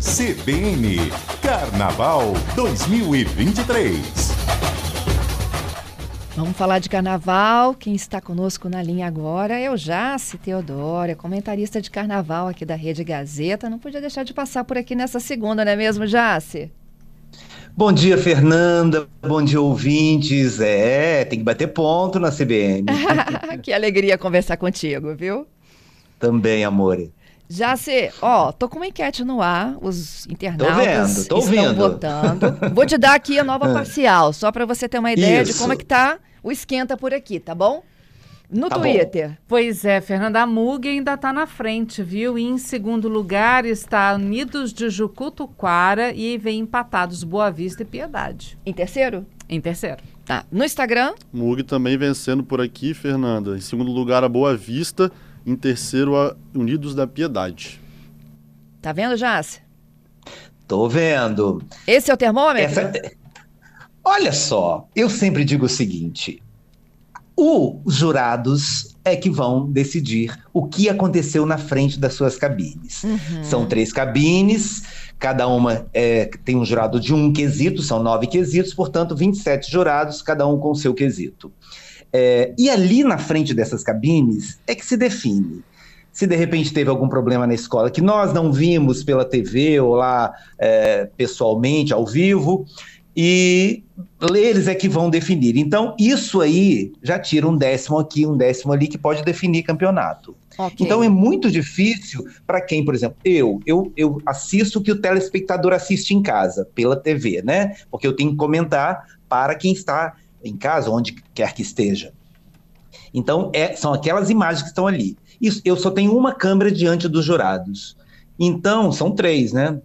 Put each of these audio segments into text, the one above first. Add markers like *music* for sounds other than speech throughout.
CBN Carnaval 2023. Vamos falar de carnaval. Quem está conosco na linha agora é o Jace Teodoro, comentarista de carnaval aqui da Rede Gazeta. Não podia deixar de passar por aqui nessa segunda, não é mesmo, Jace? Bom dia, Fernanda. Bom dia, ouvintes. É, tem que bater ponto na CBN. *laughs* que alegria conversar contigo, viu? Também, amor. Já se, ó, tô com uma enquete no ar, os internautas tô vendo, tô estão ouvindo. votando. Vou te dar aqui a nova *laughs* parcial, só para você ter uma ideia Isso. de como é que tá o esquenta por aqui, tá bom? No tá Twitter. Bom. Pois é, Fernanda, a Mug ainda está na frente, viu? E em segundo lugar está Unidos de Jucutuquara e vem empatados Boa Vista e Piedade. Em terceiro? Em terceiro. Tá. No Instagram? Mug também vencendo por aqui, Fernanda. Em segundo lugar, a Boa Vista em terceiro, a Unidos da Piedade. Tá vendo, Jace? Tô vendo. Esse é o termômetro? Essa... Olha só, eu sempre digo o seguinte: os jurados é que vão decidir o que aconteceu na frente das suas cabines. Uhum. São três cabines, cada uma é, tem um jurado de um quesito, são nove quesitos, portanto, 27 jurados, cada um com o seu quesito. É, e ali na frente dessas cabines é que se define se de repente teve algum problema na escola que nós não vimos pela TV ou lá é, pessoalmente, ao vivo, e eles é que vão definir. Então, isso aí já tira um décimo aqui, um décimo ali, que pode definir campeonato. Okay. Então, é muito difícil para quem, por exemplo, eu, eu, eu assisto o que o telespectador assiste em casa, pela TV, né? Porque eu tenho que comentar para quem está em casa, onde quer que esteja. Então, é, são aquelas imagens que estão ali. Isso, eu só tenho uma câmera diante dos jurados. Então, são três, né?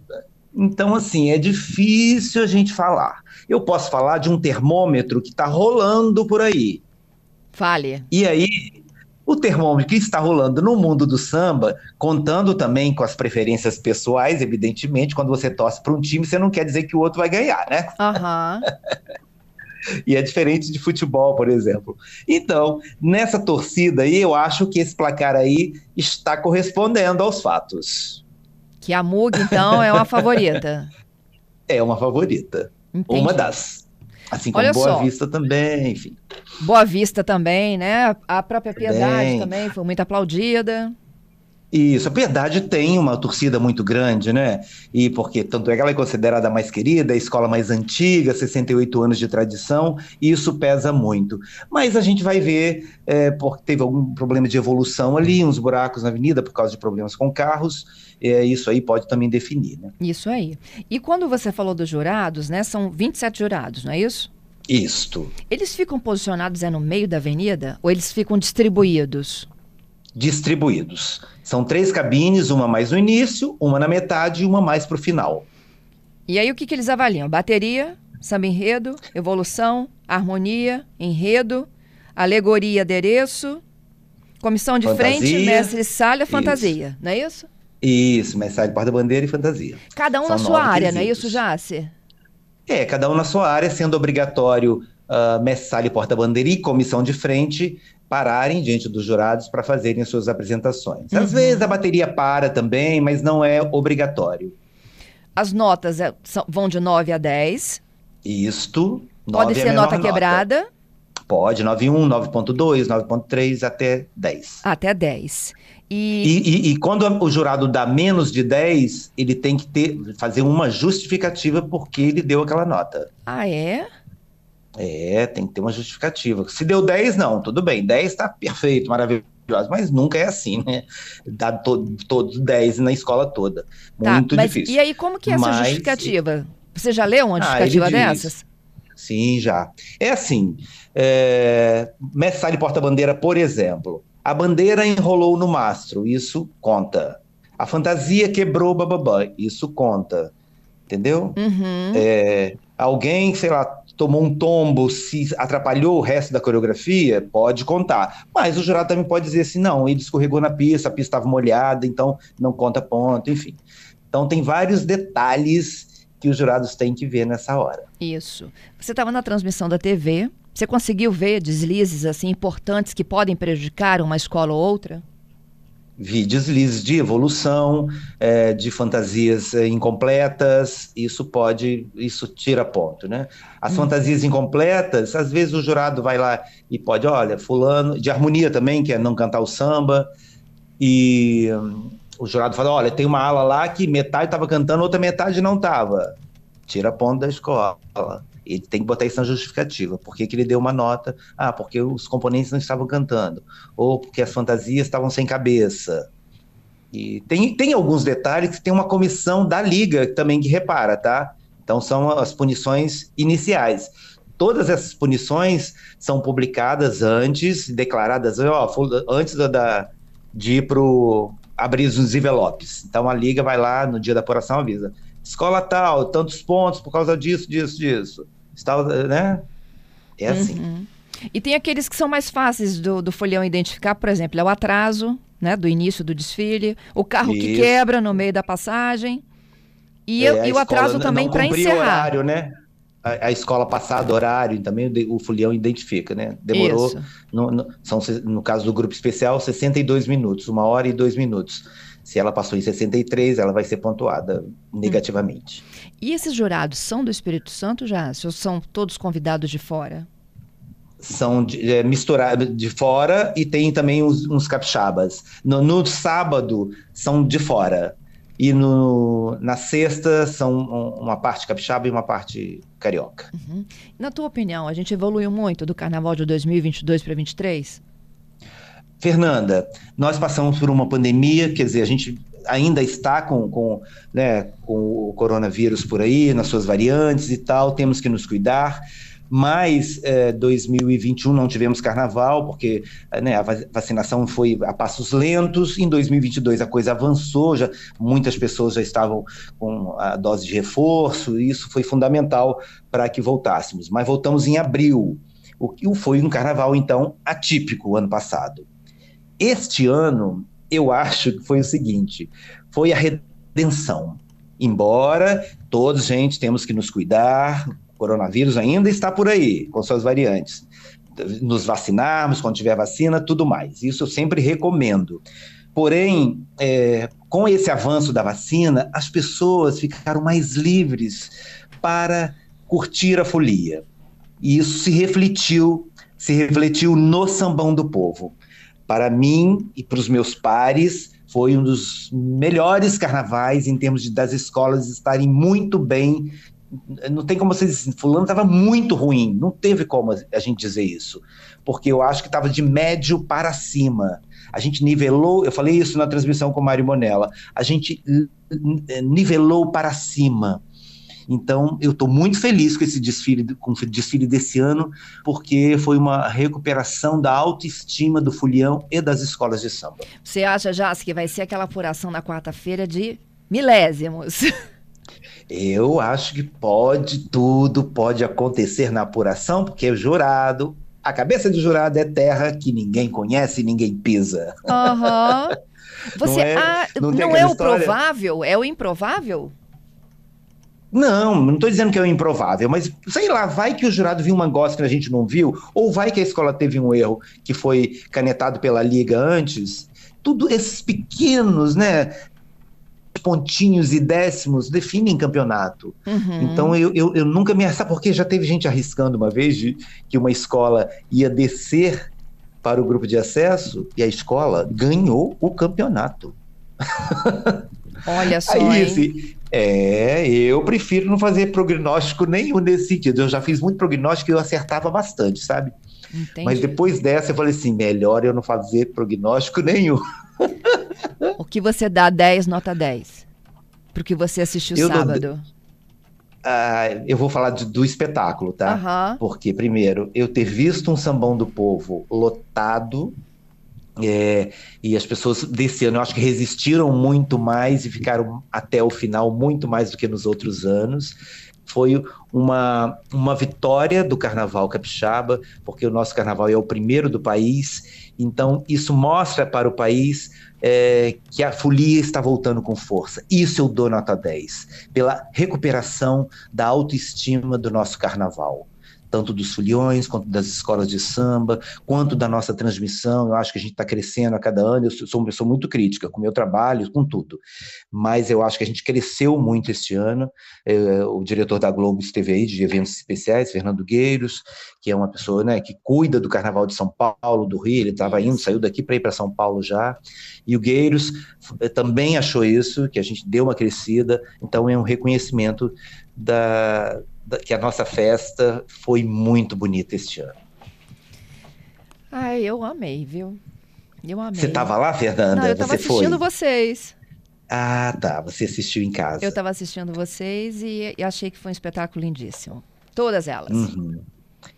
Então, assim, é difícil a gente falar. Eu posso falar de um termômetro que está rolando por aí. Fale. E aí, o termômetro que está rolando no mundo do samba, contando também com as preferências pessoais, evidentemente, quando você torce para um time, você não quer dizer que o outro vai ganhar, né? Aham. Uhum. *laughs* e é diferente de futebol, por exemplo. Então, nessa torcida aí, eu acho que esse placar aí está correspondendo aos fatos. Que a Mug, então, é uma favorita. *laughs* é uma favorita. Entendi. Uma das. Assim como Olha Boa só. Vista também, enfim. Boa Vista também, né? A própria Piedade também, também foi muito aplaudida. Isso, a Piedade tem uma torcida muito grande, né? E porque tanto é que ela é considerada a mais querida, a escola mais antiga, 68 anos de tradição, e isso pesa muito. Mas a gente vai ver, é, porque teve algum problema de evolução ali, uns buracos na avenida por causa de problemas com carros, é, isso aí pode também definir, né? Isso aí. E quando você falou dos jurados, né? São 27 jurados, não é isso? Isto. Eles ficam posicionados é no meio da avenida ou eles ficam distribuídos? Distribuídos. São três cabines, uma mais no início, uma na metade e uma mais para o final. E aí o que, que eles avaliam? Bateria, samba enredo, evolução, harmonia, enredo, alegoria, adereço, comissão de fantasia, frente, mestre salha, fantasia, isso. não é isso? Isso, mestre salha, porta-bandeira e fantasia. Cada um São na sua área, quesitos. não é isso, Jace? É, cada um na sua área, sendo obrigatório uh, mestre salha, porta-bandeira e comissão de frente, pararem diante dos jurados para fazerem suas apresentações. Às uhum. vezes a bateria para também, mas não é obrigatório. As notas é, são, vão de 9 a 10. Isto. Pode ser nota quebrada? Nota. Pode, 9.1, 9.2, 9.3 até 10. Até 10. E... E, e, e... quando o jurado dá menos de 10, ele tem que ter, fazer uma justificativa porque ele deu aquela nota. Ah, é? É, tem que ter uma justificativa. Se deu 10, não, tudo bem. 10 está perfeito, maravilhoso. Mas nunca é assim, né? Dá to, todos 10 na escola toda. Tá, Muito mas, difícil. E aí, como que é essa mas, justificativa? Você já leu uma ah, justificativa ah, dessas? Sim, já. É assim, é, Mestre porta-bandeira, por exemplo. A bandeira enrolou no mastro, isso conta. A fantasia quebrou, bababá, isso conta. Entendeu? Uhum. É, alguém, sei lá, tomou um tombo, se atrapalhou o resto da coreografia, pode contar. Mas o jurado também pode dizer assim: não, ele escorregou na pista, a pista estava molhada, então não conta ponto, enfim. Então tem vários detalhes que os jurados têm que ver nessa hora. Isso. Você estava na transmissão da TV, você conseguiu ver deslizes assim importantes que podem prejudicar uma escola ou outra? Vi deslizes de evolução, é, de fantasias é, incompletas, isso pode, isso tira ponto, né? As hum. fantasias incompletas, às vezes o jurado vai lá e pode, olha, fulano, de harmonia também, que é não cantar o samba, e hum, o jurado fala, olha, tem uma ala lá que metade estava cantando, outra metade não estava. Tira ponto da escola. Ele tem que botar isso na justificativa. Por que, que ele deu uma nota? Ah, porque os componentes não estavam cantando. Ou porque as fantasias estavam sem cabeça. E tem, tem alguns detalhes que tem uma comissão da liga também que repara, tá? Então são as punições iniciais. Todas essas punições são publicadas antes, declaradas ó, antes da, de ir para abrir os envelopes. Então a liga vai lá no dia da apuração avisa escola tal, tantos pontos por causa disso, disso, disso. Estava, né? É assim. Uhum. E tem aqueles que são mais fáceis do, do folhão identificar, por exemplo, é o atraso, né, do início do desfile, o carro Isso. que quebra no meio da passagem. E, é, e o atraso também para encerrar. horário, né? A, a, escola passada horário, também o, o folião identifica, né? Demorou, no, no, são, no caso do grupo especial, 62 minutos, uma hora e dois minutos. Se ela passou em 63, ela vai ser pontuada negativamente. E esses jurados são do Espírito Santo já? Ou são todos convidados de fora? São de, é, misturados de fora e tem também uns, uns capixabas. No, no, sábado são de fora. E no, na sexta são uma parte capixaba e uma parte carioca. Uhum. Na tua opinião, a gente evoluiu muito do carnaval de 2022 para 2023? Fernanda, nós passamos por uma pandemia, quer dizer, a gente ainda está com, com, né, com o coronavírus por aí, nas suas variantes e tal, temos que nos cuidar. Mas é, 2021 não tivemos carnaval, porque né, a vacinação foi a passos lentos. Em 2022 a coisa avançou, já, muitas pessoas já estavam com a dose de reforço, e isso foi fundamental para que voltássemos. Mas voltamos em abril, o que foi um carnaval, então, atípico ano passado. Este ano, eu acho que foi o seguinte: foi a redenção. Embora todos, gente, temos que nos cuidar, o coronavírus ainda está por aí, com suas variantes. Nos vacinarmos quando tiver vacina, tudo mais. Isso eu sempre recomendo. Porém, é, com esse avanço da vacina, as pessoas ficaram mais livres para curtir a folia. E isso se refletiu, se refletiu no sambão do povo. Para mim e para os meus pares, foi um dos melhores carnavais em termos de, das escolas estarem muito bem. Não tem como vocês dizer, fulano estava muito ruim, não teve como a gente dizer isso, porque eu acho que estava de médio para cima. A gente nivelou, eu falei isso na transmissão com o Mário Monella, a gente nivelou para cima. Então, eu estou muito feliz com esse desfile, com o desfile desse ano, porque foi uma recuperação da autoestima do Fulião e das escolas de samba. Você acha, Jás, que vai ser aquela apuração na quarta-feira de milésimos? *laughs* Eu acho que pode, tudo pode acontecer na apuração, porque o jurado, a cabeça do jurado é terra que ninguém conhece e ninguém pisa. Aham. Uhum. *laughs* Você, não é, ah, não, não é o provável, é o improvável? Não, não estou dizendo que é improvável, mas sei lá, vai que o jurado viu uma gosta que a gente não viu, ou vai que a escola teve um erro que foi canetado pela liga antes. Tudo esses pequenos, né? pontinhos e décimos definem campeonato. Uhum. Então eu, eu, eu, nunca me. Sabe porque já teve gente arriscando uma vez de, que uma escola ia descer para o grupo de acesso e a escola ganhou o campeonato. Olha *laughs* só. Aí, assim, é, eu prefiro não fazer prognóstico nenhum nesse sentido. Eu já fiz muito prognóstico e eu acertava bastante, sabe? Entendi. Mas depois dessa eu falei assim, melhor eu não fazer prognóstico nenhum. *laughs* O que você dá 10, nota 10? Porque você assistiu eu sábado. Ah, eu vou falar de, do espetáculo, tá? Uhum. Porque, primeiro, eu ter visto um sambão do povo lotado é, e as pessoas desse ano, eu acho que resistiram muito mais e ficaram até o final muito mais do que nos outros anos. Foi uma, uma vitória do Carnaval Capixaba, porque o nosso Carnaval é o primeiro do país. Então, isso mostra para o país é, que a folia está voltando com força. Isso eu dou nota 10, pela recuperação da autoestima do nosso Carnaval tanto dos foliões, quanto das escolas de samba, quanto da nossa transmissão. Eu acho que a gente está crescendo a cada ano. Eu sou uma pessoa muito crítica com o meu trabalho, com tudo. Mas eu acho que a gente cresceu muito este ano. É, o diretor da Globo esteve aí, de eventos especiais, Fernando Gueiros, que é uma pessoa né, que cuida do Carnaval de São Paulo, do Rio. Ele estava indo, saiu daqui para ir para São Paulo já. E o Gueiros eh, também achou isso, que a gente deu uma crescida. Então é um reconhecimento da, da, que a nossa festa foi muito bonita este ano. Ai, eu amei, viu? Eu amei. Você estava lá, Fernanda? Não, eu estava assistindo foi? vocês. Ah, tá. Você assistiu em casa. Eu estava assistindo vocês e, e, achei que foi um espetáculo lindíssimo. Todas elas. Uhum.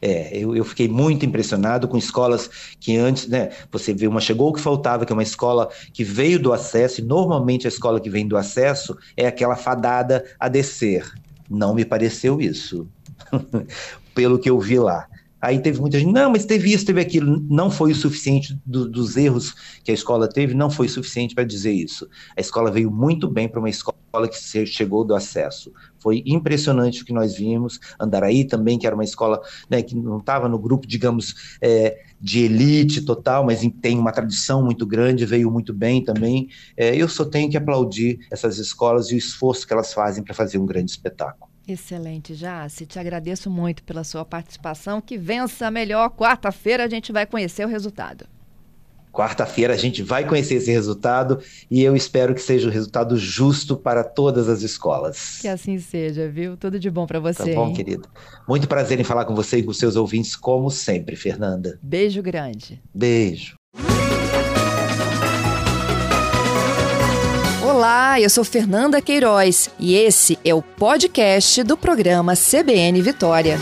É, eu, eu, fiquei muito impressionado com escolas que antes, né, você vê uma chegou o que faltava, que é uma escola que veio do acesso, e normalmente a escola que vem do acesso é aquela fadada a descer. Não me pareceu isso, *laughs* pelo que eu vi lá. Aí teve muita gente, não, mas teve isso, teve aquilo. Não foi o suficiente do, dos erros que a escola teve, não foi o suficiente para dizer isso. A escola veio muito bem para uma escola que chegou do acesso. Foi impressionante o que nós vimos. Andaraí também, que era uma escola né, que não estava no grupo, digamos, é, de elite total, mas tem uma tradição muito grande, veio muito bem também. É, eu só tenho que aplaudir essas escolas e o esforço que elas fazem para fazer um grande espetáculo. Excelente, Jace. Te agradeço muito pela sua participação. Que vença melhor. Quarta-feira a gente vai conhecer o resultado. Quarta-feira a gente vai conhecer esse resultado e eu espero que seja o um resultado justo para todas as escolas. Que assim seja, viu? Tudo de bom para você. Tá bom, hein? querido. Muito prazer em falar com você e com seus ouvintes, como sempre, Fernanda. Beijo grande. Beijo. Olá, eu sou Fernanda Queiroz e esse é o podcast do programa CBN Vitória.